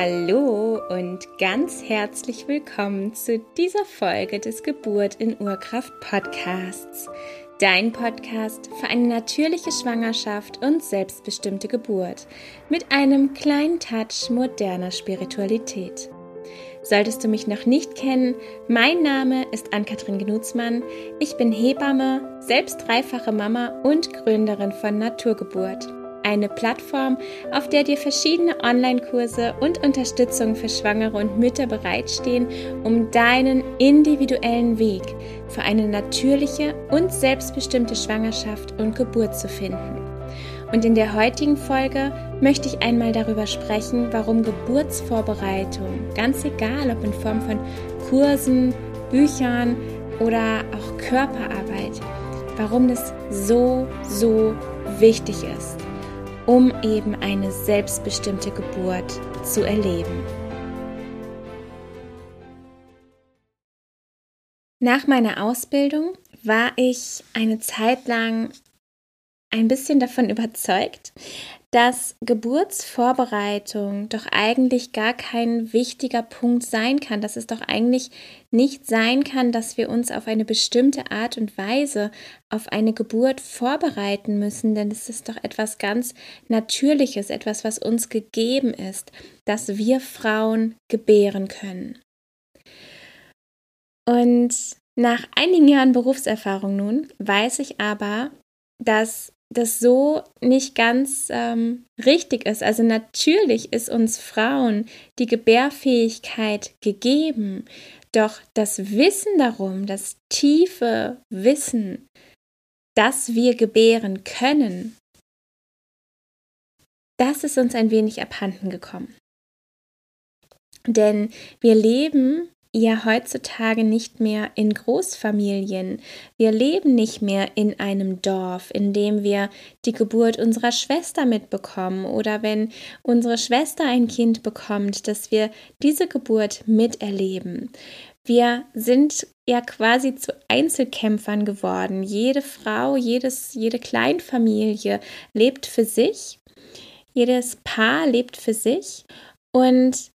Hallo und ganz herzlich willkommen zu dieser Folge des Geburt in Urkraft Podcasts. Dein Podcast für eine natürliche Schwangerschaft und selbstbestimmte Geburt mit einem kleinen Touch moderner Spiritualität. Solltest du mich noch nicht kennen, mein Name ist Ann-Kathrin Genutzmann. Ich bin Hebamme, selbst dreifache Mama und Gründerin von Naturgeburt eine Plattform, auf der dir verschiedene Online-Kurse und Unterstützung für Schwangere und Mütter bereitstehen, um deinen individuellen Weg für eine natürliche und selbstbestimmte Schwangerschaft und Geburt zu finden. Und in der heutigen Folge möchte ich einmal darüber sprechen, warum Geburtsvorbereitung, ganz egal ob in Form von Kursen, Büchern oder auch Körperarbeit, warum das so, so wichtig ist um eben eine selbstbestimmte Geburt zu erleben. Nach meiner Ausbildung war ich eine Zeit lang ein bisschen davon überzeugt, dass Geburtsvorbereitung doch eigentlich gar kein wichtiger Punkt sein kann, dass es doch eigentlich nicht sein kann, dass wir uns auf eine bestimmte Art und Weise auf eine Geburt vorbereiten müssen, denn es ist doch etwas ganz Natürliches, etwas, was uns gegeben ist, dass wir Frauen gebären können. Und nach einigen Jahren Berufserfahrung nun weiß ich aber, dass das so nicht ganz ähm, richtig ist. Also natürlich ist uns Frauen die Gebärfähigkeit gegeben, doch das Wissen darum, das tiefe Wissen, dass wir gebären können, das ist uns ein wenig abhanden gekommen. Denn wir leben ja heutzutage nicht mehr in Großfamilien. Wir leben nicht mehr in einem Dorf, in dem wir die Geburt unserer Schwester mitbekommen oder wenn unsere Schwester ein Kind bekommt, dass wir diese Geburt miterleben. Wir sind ja quasi zu Einzelkämpfern geworden. Jede Frau, jedes, jede Kleinfamilie lebt für sich. Jedes Paar lebt für sich. Und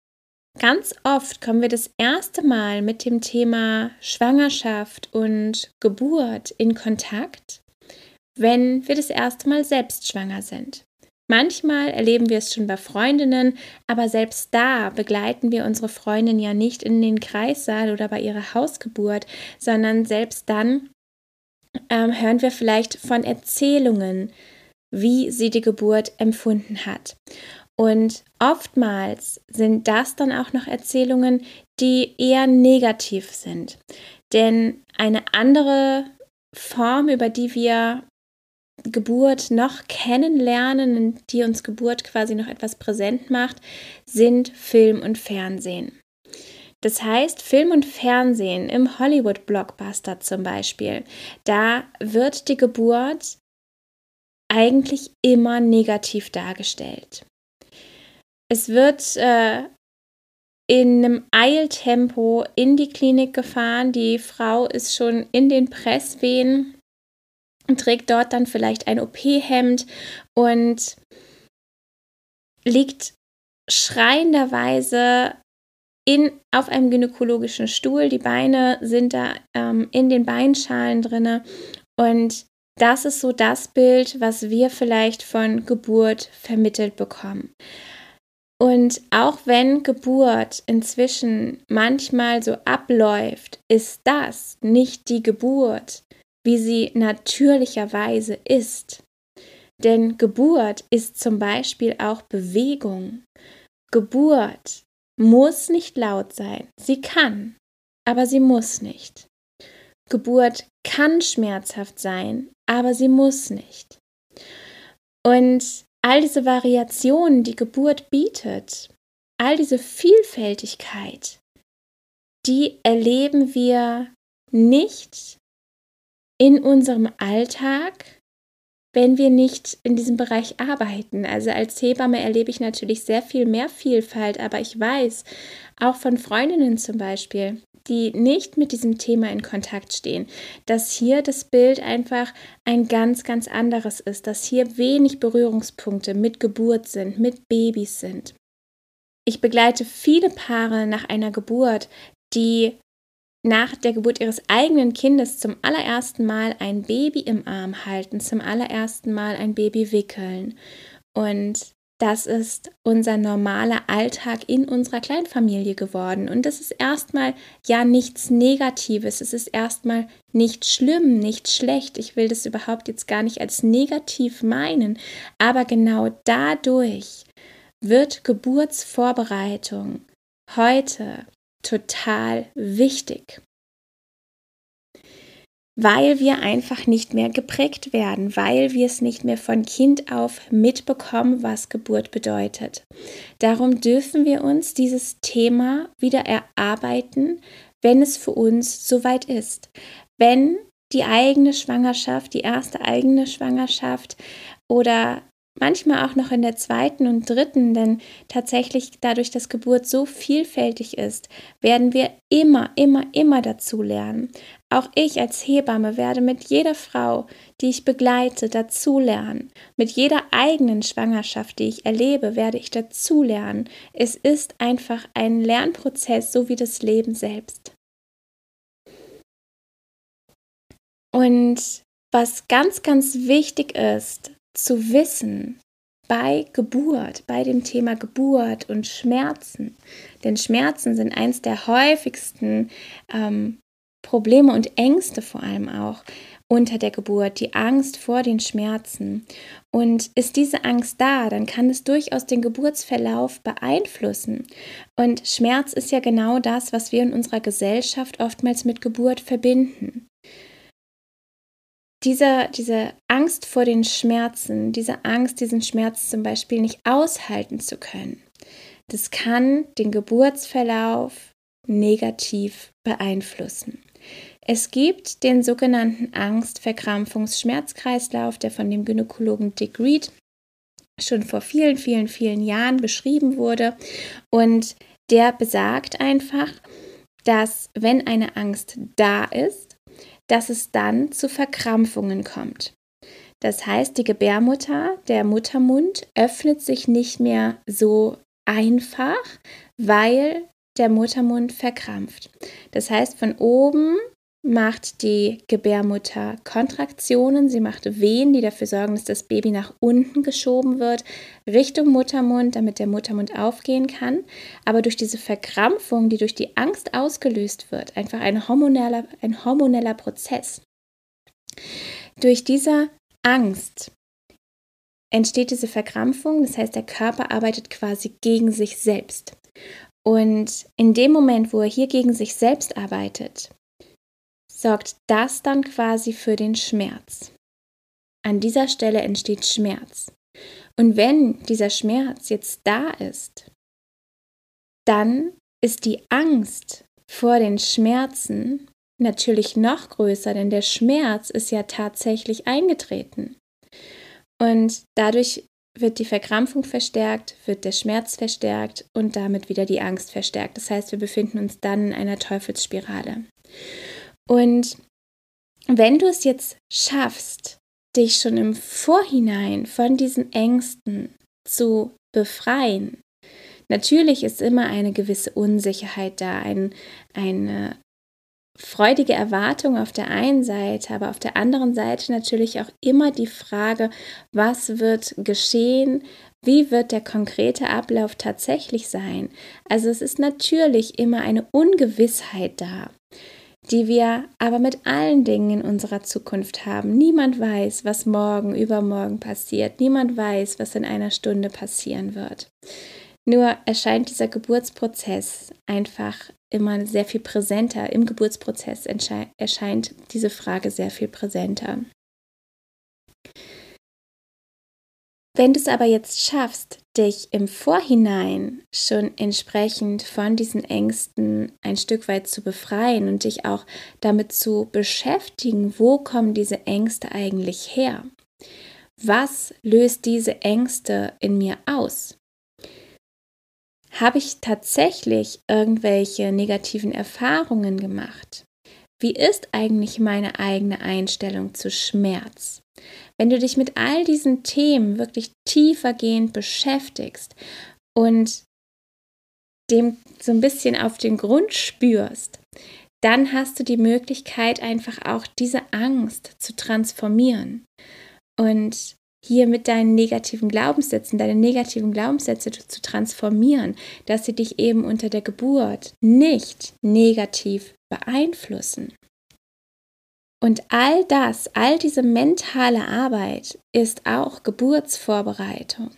Ganz oft kommen wir das erste Mal mit dem Thema Schwangerschaft und Geburt in Kontakt, wenn wir das erste Mal selbst schwanger sind. Manchmal erleben wir es schon bei Freundinnen, aber selbst da begleiten wir unsere Freundin ja nicht in den Kreissaal oder bei ihrer Hausgeburt, sondern selbst dann ähm, hören wir vielleicht von Erzählungen, wie sie die Geburt empfunden hat. Und oftmals sind das dann auch noch Erzählungen, die eher negativ sind. Denn eine andere Form, über die wir Geburt noch kennenlernen, die uns Geburt quasi noch etwas präsent macht, sind Film und Fernsehen. Das heißt, Film und Fernsehen im Hollywood-Blockbuster zum Beispiel, da wird die Geburt eigentlich immer negativ dargestellt. Es wird äh, in einem Eiltempo in die Klinik gefahren. Die Frau ist schon in den Presswehen und trägt dort dann vielleicht ein OP-Hemd und liegt schreienderweise in, auf einem gynäkologischen Stuhl. Die Beine sind da ähm, in den Beinschalen drinne und das ist so das Bild, was wir vielleicht von Geburt vermittelt bekommen. Und auch wenn Geburt inzwischen manchmal so abläuft, ist das nicht die Geburt, wie sie natürlicherweise ist. Denn Geburt ist zum Beispiel auch Bewegung. Geburt muss nicht laut sein. Sie kann, aber sie muss nicht. Geburt kann schmerzhaft sein, aber sie muss nicht. Und all diese Variationen, die Geburt bietet, all diese Vielfältigkeit, die erleben wir nicht in unserem Alltag, wenn wir nicht in diesem Bereich arbeiten. Also als Hebamme erlebe ich natürlich sehr viel mehr Vielfalt, aber ich weiß auch von Freundinnen zum Beispiel, die nicht mit diesem Thema in Kontakt stehen, dass hier das Bild einfach ein ganz, ganz anderes ist, dass hier wenig Berührungspunkte mit Geburt sind, mit Babys sind. ich begleite viele Paare nach einer Geburt, die nach der Geburt ihres eigenen Kindes zum allerersten Mal ein Baby im Arm halten, zum allerersten Mal ein Baby wickeln. Und das ist unser normaler Alltag in unserer Kleinfamilie geworden. Und das ist erstmal ja nichts Negatives. Es ist erstmal nicht schlimm, nicht schlecht. Ich will das überhaupt jetzt gar nicht als negativ meinen. Aber genau dadurch wird Geburtsvorbereitung heute total wichtig weil wir einfach nicht mehr geprägt werden, weil wir es nicht mehr von Kind auf mitbekommen, was Geburt bedeutet. Darum dürfen wir uns dieses Thema wieder erarbeiten, wenn es für uns soweit ist. Wenn die eigene Schwangerschaft, die erste eigene Schwangerschaft oder manchmal auch noch in der zweiten und dritten, denn tatsächlich dadurch, dass Geburt so vielfältig ist, werden wir immer, immer, immer dazu lernen. Auch ich als Hebamme werde mit jeder Frau, die ich begleite, dazulernen. Mit jeder eigenen Schwangerschaft, die ich erlebe, werde ich dazulernen. Es ist einfach ein Lernprozess, so wie das Leben selbst. Und was ganz, ganz wichtig ist, zu wissen bei Geburt, bei dem Thema Geburt und Schmerzen. Denn Schmerzen sind eins der häufigsten ähm, Probleme und Ängste vor allem auch unter der Geburt, die Angst vor den Schmerzen. Und ist diese Angst da, dann kann es durchaus den Geburtsverlauf beeinflussen. Und Schmerz ist ja genau das, was wir in unserer Gesellschaft oftmals mit Geburt verbinden diese, diese Angst vor den Schmerzen, diese Angst, diesen Schmerz zum Beispiel nicht aushalten zu können, das kann den Geburtsverlauf negativ beeinflussen. Es gibt den sogenannten Angst-Verkrampfungs-Schmerzkreislauf, der von dem Gynäkologen Dick Reed schon vor vielen, vielen, vielen Jahren beschrieben wurde. Und der besagt einfach, dass wenn eine Angst da ist, dass es dann zu Verkrampfungen kommt. Das heißt, die Gebärmutter, der Muttermund öffnet sich nicht mehr so einfach, weil der Muttermund verkrampft. Das heißt, von oben macht die Gebärmutter Kontraktionen, sie macht Wehen, die dafür sorgen, dass das Baby nach unten geschoben wird, Richtung Muttermund, damit der Muttermund aufgehen kann. Aber durch diese Verkrampfung, die durch die Angst ausgelöst wird, einfach ein hormoneller, ein hormoneller Prozess, durch diese Angst entsteht diese Verkrampfung, das heißt, der Körper arbeitet quasi gegen sich selbst. Und in dem Moment, wo er hier gegen sich selbst arbeitet, sorgt das dann quasi für den Schmerz. An dieser Stelle entsteht Schmerz. Und wenn dieser Schmerz jetzt da ist, dann ist die Angst vor den Schmerzen natürlich noch größer, denn der Schmerz ist ja tatsächlich eingetreten. Und dadurch wird die Verkrampfung verstärkt, wird der Schmerz verstärkt und damit wieder die Angst verstärkt. Das heißt, wir befinden uns dann in einer Teufelsspirale. Und wenn du es jetzt schaffst, dich schon im Vorhinein von diesen Ängsten zu befreien, natürlich ist immer eine gewisse Unsicherheit da, ein, eine freudige Erwartung auf der einen Seite, aber auf der anderen Seite natürlich auch immer die Frage, was wird geschehen, wie wird der konkrete Ablauf tatsächlich sein. Also es ist natürlich immer eine Ungewissheit da die wir aber mit allen Dingen in unserer Zukunft haben. Niemand weiß, was morgen, übermorgen passiert. Niemand weiß, was in einer Stunde passieren wird. Nur erscheint dieser Geburtsprozess einfach immer sehr viel präsenter. Im Geburtsprozess erscheint diese Frage sehr viel präsenter. Wenn du es aber jetzt schaffst, dich im Vorhinein schon entsprechend von diesen Ängsten ein Stück weit zu befreien und dich auch damit zu beschäftigen, wo kommen diese Ängste eigentlich her? Was löst diese Ängste in mir aus? Habe ich tatsächlich irgendwelche negativen Erfahrungen gemacht? Wie ist eigentlich meine eigene Einstellung zu Schmerz? Wenn du dich mit all diesen Themen wirklich tiefergehend beschäftigst und dem so ein bisschen auf den Grund spürst, dann hast du die Möglichkeit, einfach auch diese Angst zu transformieren und hier mit deinen negativen Glaubenssätzen, deine negativen Glaubenssätze zu transformieren, dass sie dich eben unter der Geburt nicht negativ beeinflussen. Und all das, all diese mentale Arbeit ist auch Geburtsvorbereitung.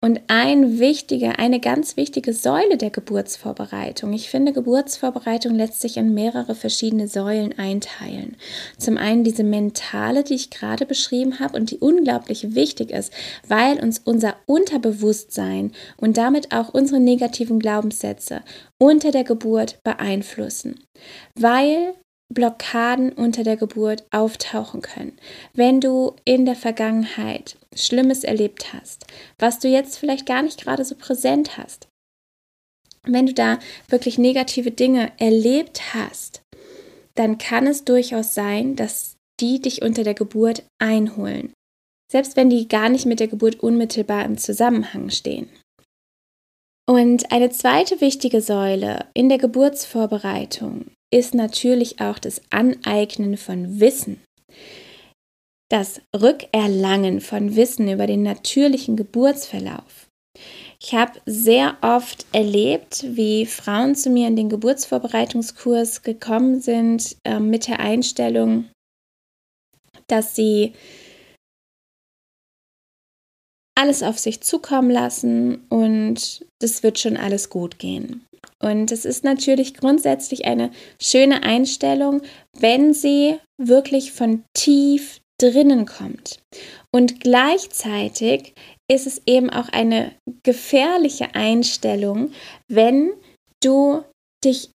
Und ein wichtige, eine ganz wichtige Säule der Geburtsvorbereitung. Ich finde, Geburtsvorbereitung lässt sich in mehrere verschiedene Säulen einteilen. Zum einen diese mentale, die ich gerade beschrieben habe und die unglaublich wichtig ist, weil uns unser Unterbewusstsein und damit auch unsere negativen Glaubenssätze unter der Geburt beeinflussen. Weil Blockaden unter der Geburt auftauchen können. Wenn du in der Vergangenheit Schlimmes erlebt hast, was du jetzt vielleicht gar nicht gerade so präsent hast, wenn du da wirklich negative Dinge erlebt hast, dann kann es durchaus sein, dass die dich unter der Geburt einholen, selbst wenn die gar nicht mit der Geburt unmittelbar im Zusammenhang stehen. Und eine zweite wichtige Säule in der Geburtsvorbereitung ist natürlich auch das Aneignen von Wissen. Das Rückerlangen von Wissen über den natürlichen Geburtsverlauf. Ich habe sehr oft erlebt, wie Frauen zu mir in den Geburtsvorbereitungskurs gekommen sind äh, mit der Einstellung, dass sie alles auf sich zukommen lassen und das wird schon alles gut gehen. Und es ist natürlich grundsätzlich eine schöne Einstellung, wenn sie wirklich von tief drinnen kommt. Und gleichzeitig ist es eben auch eine gefährliche Einstellung, wenn du dich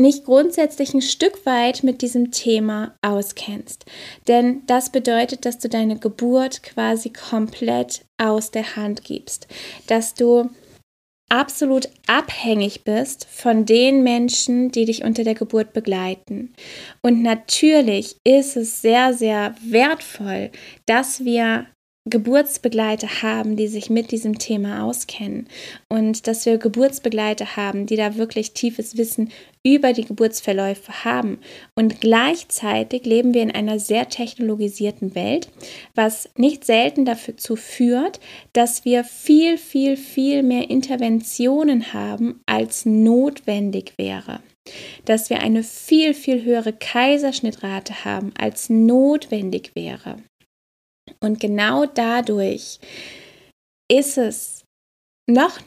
nicht grundsätzlich ein Stück weit mit diesem Thema auskennst. Denn das bedeutet, dass du deine Geburt quasi komplett aus der Hand gibst. Dass du absolut abhängig bist von den Menschen, die dich unter der Geburt begleiten. Und natürlich ist es sehr, sehr wertvoll, dass wir Geburtsbegleiter haben, die sich mit diesem Thema auskennen und dass wir Geburtsbegleiter haben, die da wirklich tiefes Wissen über die Geburtsverläufe haben. Und gleichzeitig leben wir in einer sehr technologisierten Welt, was nicht selten dazu führt, dass wir viel, viel, viel mehr Interventionen haben, als notwendig wäre dass wir eine viel, viel höhere Kaiserschnittrate haben, als notwendig wäre. Und genau dadurch ist es noch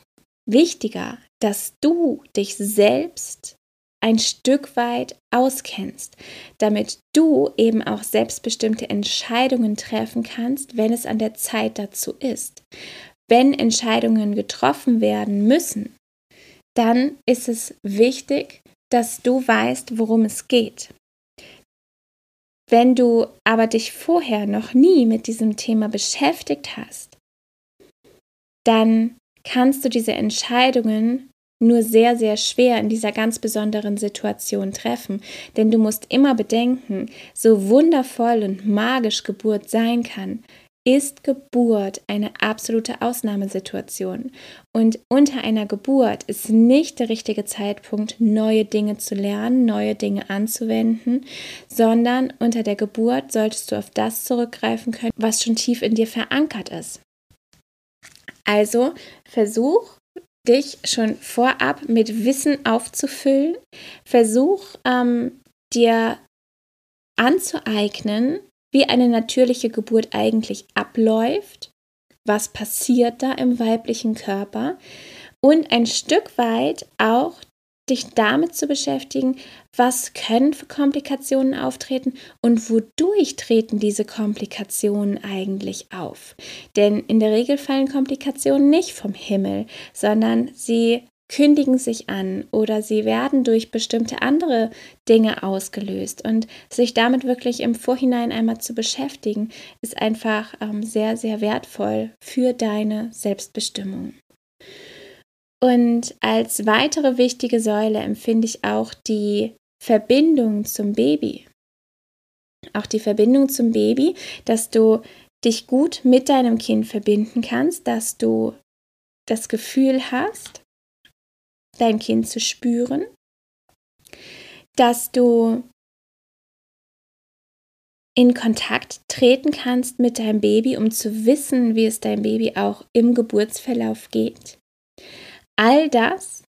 wichtiger, dass du dich selbst ein Stück weit auskennst, damit du eben auch selbstbestimmte Entscheidungen treffen kannst, wenn es an der Zeit dazu ist. Wenn Entscheidungen getroffen werden müssen, dann ist es wichtig, dass du weißt, worum es geht. Wenn du aber dich vorher noch nie mit diesem Thema beschäftigt hast, dann kannst du diese Entscheidungen nur sehr, sehr schwer in dieser ganz besonderen Situation treffen. Denn du musst immer bedenken, so wundervoll und magisch Geburt sein kann, ist Geburt eine absolute Ausnahmesituation. Und unter einer Geburt ist nicht der richtige Zeitpunkt, neue Dinge zu lernen, neue Dinge anzuwenden, sondern unter der Geburt solltest du auf das zurückgreifen können, was schon tief in dir verankert ist. Also versuch dich schon vorab mit Wissen aufzufüllen. Versuch ähm, dir anzueignen, wie eine natürliche Geburt eigentlich abläuft, was passiert da im weiblichen Körper und ein Stück weit auch dich damit zu beschäftigen, was können für Komplikationen auftreten und wodurch treten diese Komplikationen eigentlich auf. Denn in der Regel fallen Komplikationen nicht vom Himmel, sondern sie kündigen sich an oder sie werden durch bestimmte andere Dinge ausgelöst. Und sich damit wirklich im Vorhinein einmal zu beschäftigen, ist einfach ähm, sehr, sehr wertvoll für deine Selbstbestimmung. Und als weitere wichtige Säule empfinde ich auch die Verbindung zum Baby. Auch die Verbindung zum Baby, dass du dich gut mit deinem Kind verbinden kannst, dass du das Gefühl hast, dein Kind zu spüren, dass du in Kontakt treten kannst mit deinem Baby, um zu wissen, wie es deinem Baby auch im Geburtsverlauf geht. All das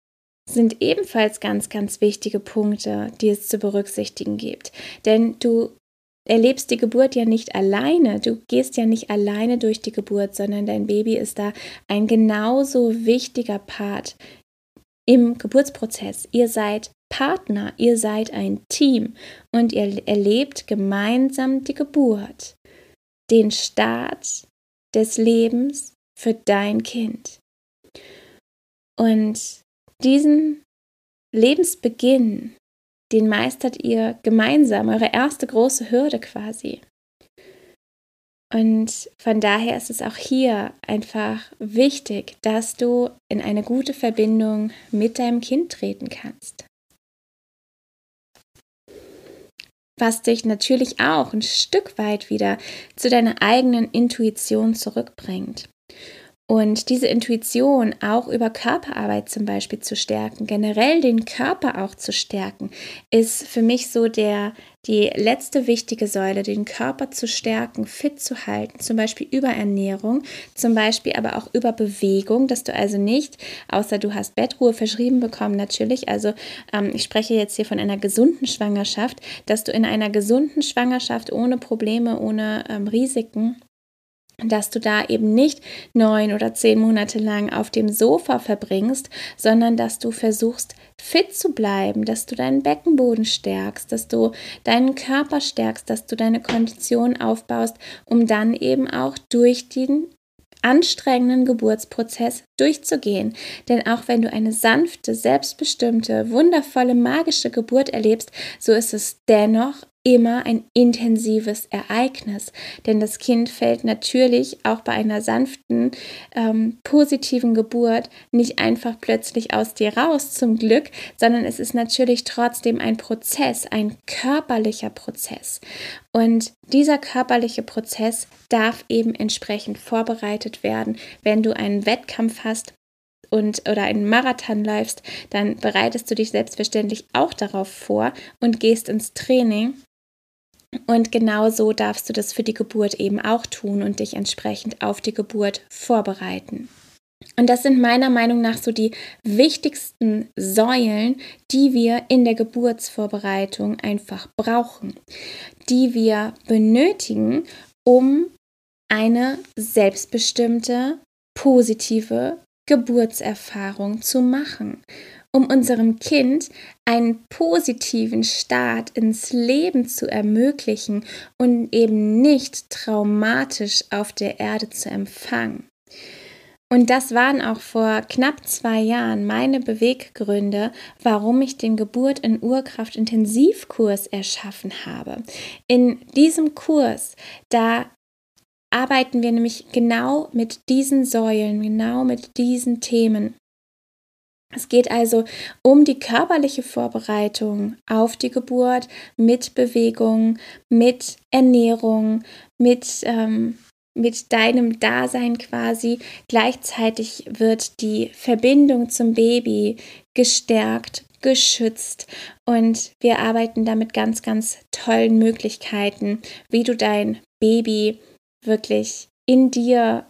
sind ebenfalls ganz, ganz wichtige Punkte, die es zu berücksichtigen gibt. Denn du erlebst die Geburt ja nicht alleine. Du gehst ja nicht alleine durch die Geburt, sondern dein Baby ist da ein genauso wichtiger Part im Geburtsprozess. Ihr seid Partner, ihr seid ein Team und ihr erlebt gemeinsam die Geburt, den Start des Lebens für dein Kind. Und diesen Lebensbeginn, den meistert ihr gemeinsam, eure erste große Hürde quasi. Und von daher ist es auch hier einfach wichtig, dass du in eine gute Verbindung mit deinem Kind treten kannst. Was dich natürlich auch ein Stück weit wieder zu deiner eigenen Intuition zurückbringt. Und diese Intuition auch über Körperarbeit zum Beispiel zu stärken, generell den Körper auch zu stärken, ist für mich so der, die letzte wichtige Säule, den Körper zu stärken, fit zu halten, zum Beispiel über Ernährung, zum Beispiel aber auch über Bewegung, dass du also nicht, außer du hast Bettruhe verschrieben bekommen, natürlich, also ähm, ich spreche jetzt hier von einer gesunden Schwangerschaft, dass du in einer gesunden Schwangerschaft ohne Probleme, ohne ähm, Risiken dass du da eben nicht neun oder zehn Monate lang auf dem Sofa verbringst, sondern dass du versuchst, fit zu bleiben, dass du deinen Beckenboden stärkst, dass du deinen Körper stärkst, dass du deine Kondition aufbaust, um dann eben auch durch den anstrengenden Geburtsprozess durchzugehen. Denn auch wenn du eine sanfte, selbstbestimmte, wundervolle, magische Geburt erlebst, so ist es dennoch immer ein intensives Ereignis, denn das Kind fällt natürlich auch bei einer sanften, ähm, positiven Geburt nicht einfach plötzlich aus dir raus, zum Glück, sondern es ist natürlich trotzdem ein Prozess, ein körperlicher Prozess. Und dieser körperliche Prozess darf eben entsprechend vorbereitet werden, wenn du einen Wettkampf hast und oder einen Marathon läufst, dann bereitest du dich selbstverständlich auch darauf vor und gehst ins Training und genau so darfst du das für die Geburt eben auch tun und dich entsprechend auf die Geburt vorbereiten. Und das sind meiner Meinung nach so die wichtigsten Säulen, die wir in der Geburtsvorbereitung einfach brauchen, die wir benötigen, um eine selbstbestimmte, positive Geburtserfahrung zu machen um unserem Kind einen positiven Start ins Leben zu ermöglichen und eben nicht traumatisch auf der Erde zu empfangen. Und das waren auch vor knapp zwei Jahren meine Beweggründe, warum ich den Geburt in Urkraft Intensivkurs erschaffen habe. In diesem Kurs, da arbeiten wir nämlich genau mit diesen Säulen, genau mit diesen Themen. Es geht also um die körperliche Vorbereitung auf die Geburt mit Bewegung, mit Ernährung, mit, ähm, mit deinem Dasein quasi. Gleichzeitig wird die Verbindung zum Baby gestärkt, geschützt und wir arbeiten da mit ganz, ganz tollen Möglichkeiten, wie du dein Baby wirklich in dir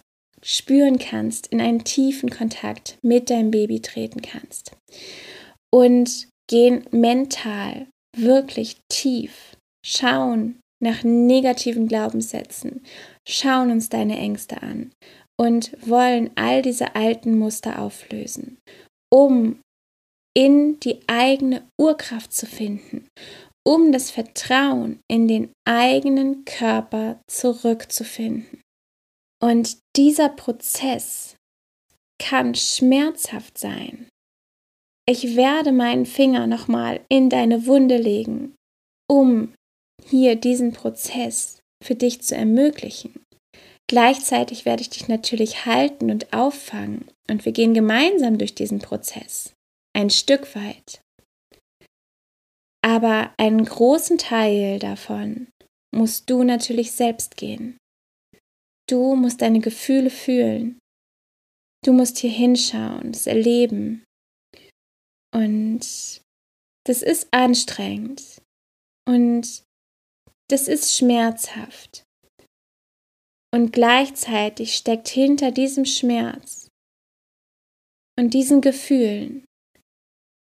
spüren kannst, in einen tiefen Kontakt mit deinem Baby treten kannst. Und gehen mental wirklich tief, schauen nach negativen Glaubenssätzen, schauen uns deine Ängste an und wollen all diese alten Muster auflösen, um in die eigene Urkraft zu finden, um das Vertrauen in den eigenen Körper zurückzufinden. Und dieser Prozess kann schmerzhaft sein. Ich werde meinen Finger nochmal in deine Wunde legen, um hier diesen Prozess für dich zu ermöglichen. Gleichzeitig werde ich dich natürlich halten und auffangen und wir gehen gemeinsam durch diesen Prozess, ein Stück weit. Aber einen großen Teil davon musst du natürlich selbst gehen. Du musst deine Gefühle fühlen. Du musst hier hinschauen, es erleben. Und das ist anstrengend. Und das ist schmerzhaft. Und gleichzeitig steckt hinter diesem Schmerz und diesen Gefühlen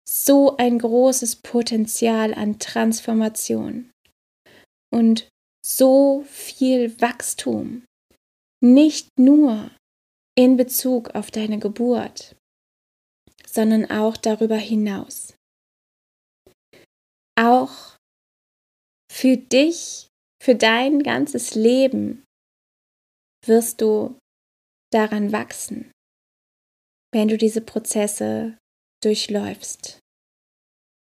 so ein großes Potenzial an Transformation und so viel Wachstum, nicht nur in Bezug auf deine Geburt, sondern auch darüber hinaus. Auch für dich, für dein ganzes Leben wirst du daran wachsen, wenn du diese Prozesse durchläufst.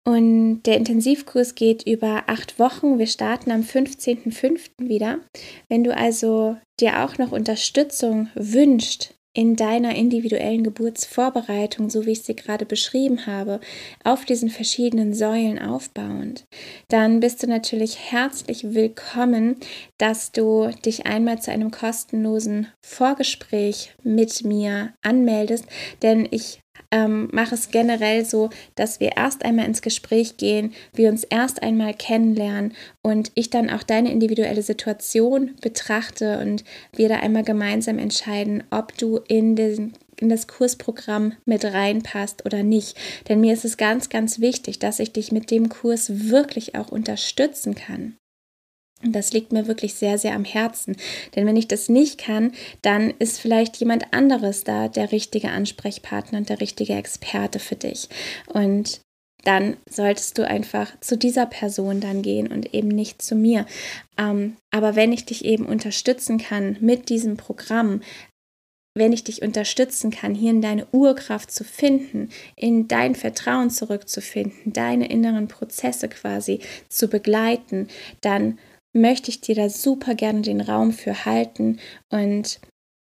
Und der Intensivkurs geht über acht Wochen. Wir starten am 15.05. wieder. Wenn du also dir auch noch Unterstützung wünscht in deiner individuellen Geburtsvorbereitung, so wie ich sie gerade beschrieben habe, auf diesen verschiedenen Säulen aufbauend, dann bist du natürlich herzlich willkommen, dass du dich einmal zu einem kostenlosen Vorgespräch mit mir anmeldest, denn ich ähm, mache es generell so, dass wir erst einmal ins Gespräch gehen, wir uns erst einmal kennenlernen und ich dann auch deine individuelle Situation betrachte und wir da einmal gemeinsam entscheiden, ob du in den in das Kursprogramm mit reinpasst oder nicht. Denn mir ist es ganz, ganz wichtig, dass ich dich mit dem Kurs wirklich auch unterstützen kann. Und das liegt mir wirklich sehr, sehr am Herzen. Denn wenn ich das nicht kann, dann ist vielleicht jemand anderes da der richtige Ansprechpartner und der richtige Experte für dich. Und dann solltest du einfach zu dieser Person dann gehen und eben nicht zu mir. Ähm, aber wenn ich dich eben unterstützen kann mit diesem Programm, wenn ich dich unterstützen kann, hier in deine Urkraft zu finden, in dein Vertrauen zurückzufinden, deine inneren Prozesse quasi zu begleiten, dann möchte ich dir da super gerne den Raum für halten und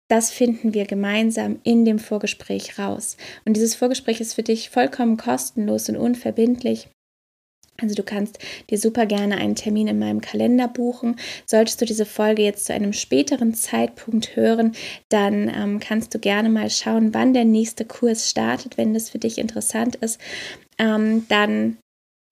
das finden wir gemeinsam in dem Vorgespräch raus. Und dieses Vorgespräch ist für dich vollkommen kostenlos und unverbindlich. Also du kannst dir super gerne einen Termin in meinem Kalender buchen. Solltest du diese Folge jetzt zu einem späteren Zeitpunkt hören, dann ähm, kannst du gerne mal schauen, wann der nächste Kurs startet, wenn das für dich interessant ist. Ähm, dann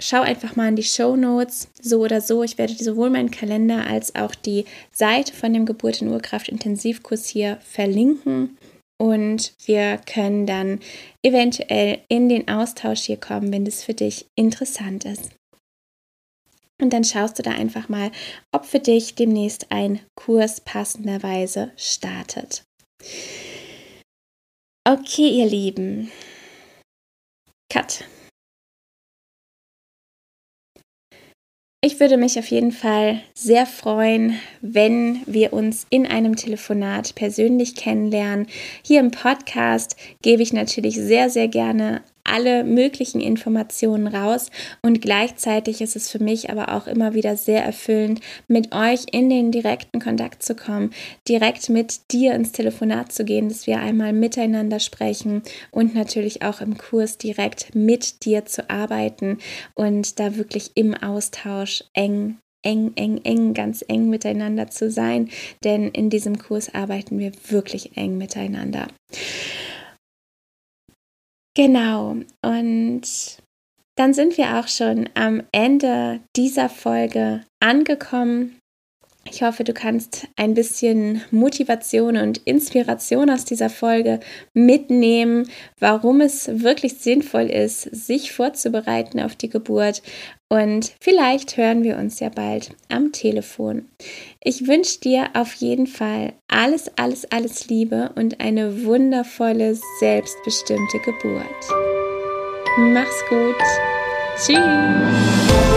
schau einfach mal in die Show Notes, so oder so. Ich werde sowohl meinen Kalender als auch die Seite von dem Geburt in Urkraft Intensivkurs hier verlinken. Und wir können dann eventuell in den Austausch hier kommen, wenn das für dich interessant ist. Und dann schaust du da einfach mal, ob für dich demnächst ein Kurs passenderweise startet. Okay, ihr Lieben. Cut. Ich würde mich auf jeden Fall sehr freuen, wenn wir uns in einem Telefonat persönlich kennenlernen. Hier im Podcast gebe ich natürlich sehr, sehr gerne alle möglichen Informationen raus und gleichzeitig ist es für mich aber auch immer wieder sehr erfüllend, mit euch in den direkten Kontakt zu kommen, direkt mit dir ins Telefonat zu gehen, dass wir einmal miteinander sprechen und natürlich auch im Kurs direkt mit dir zu arbeiten und da wirklich im Austausch eng eng, eng, eng, ganz eng miteinander zu sein, denn in diesem Kurs arbeiten wir wirklich eng miteinander. Genau, und dann sind wir auch schon am Ende dieser Folge angekommen. Ich hoffe, du kannst ein bisschen Motivation und Inspiration aus dieser Folge mitnehmen, warum es wirklich sinnvoll ist, sich vorzubereiten auf die Geburt und vielleicht hören wir uns ja bald am Telefon. Ich wünsche dir auf jeden Fall alles, alles, alles Liebe und eine wundervolle, selbstbestimmte Geburt. Mach's gut. Tschüss.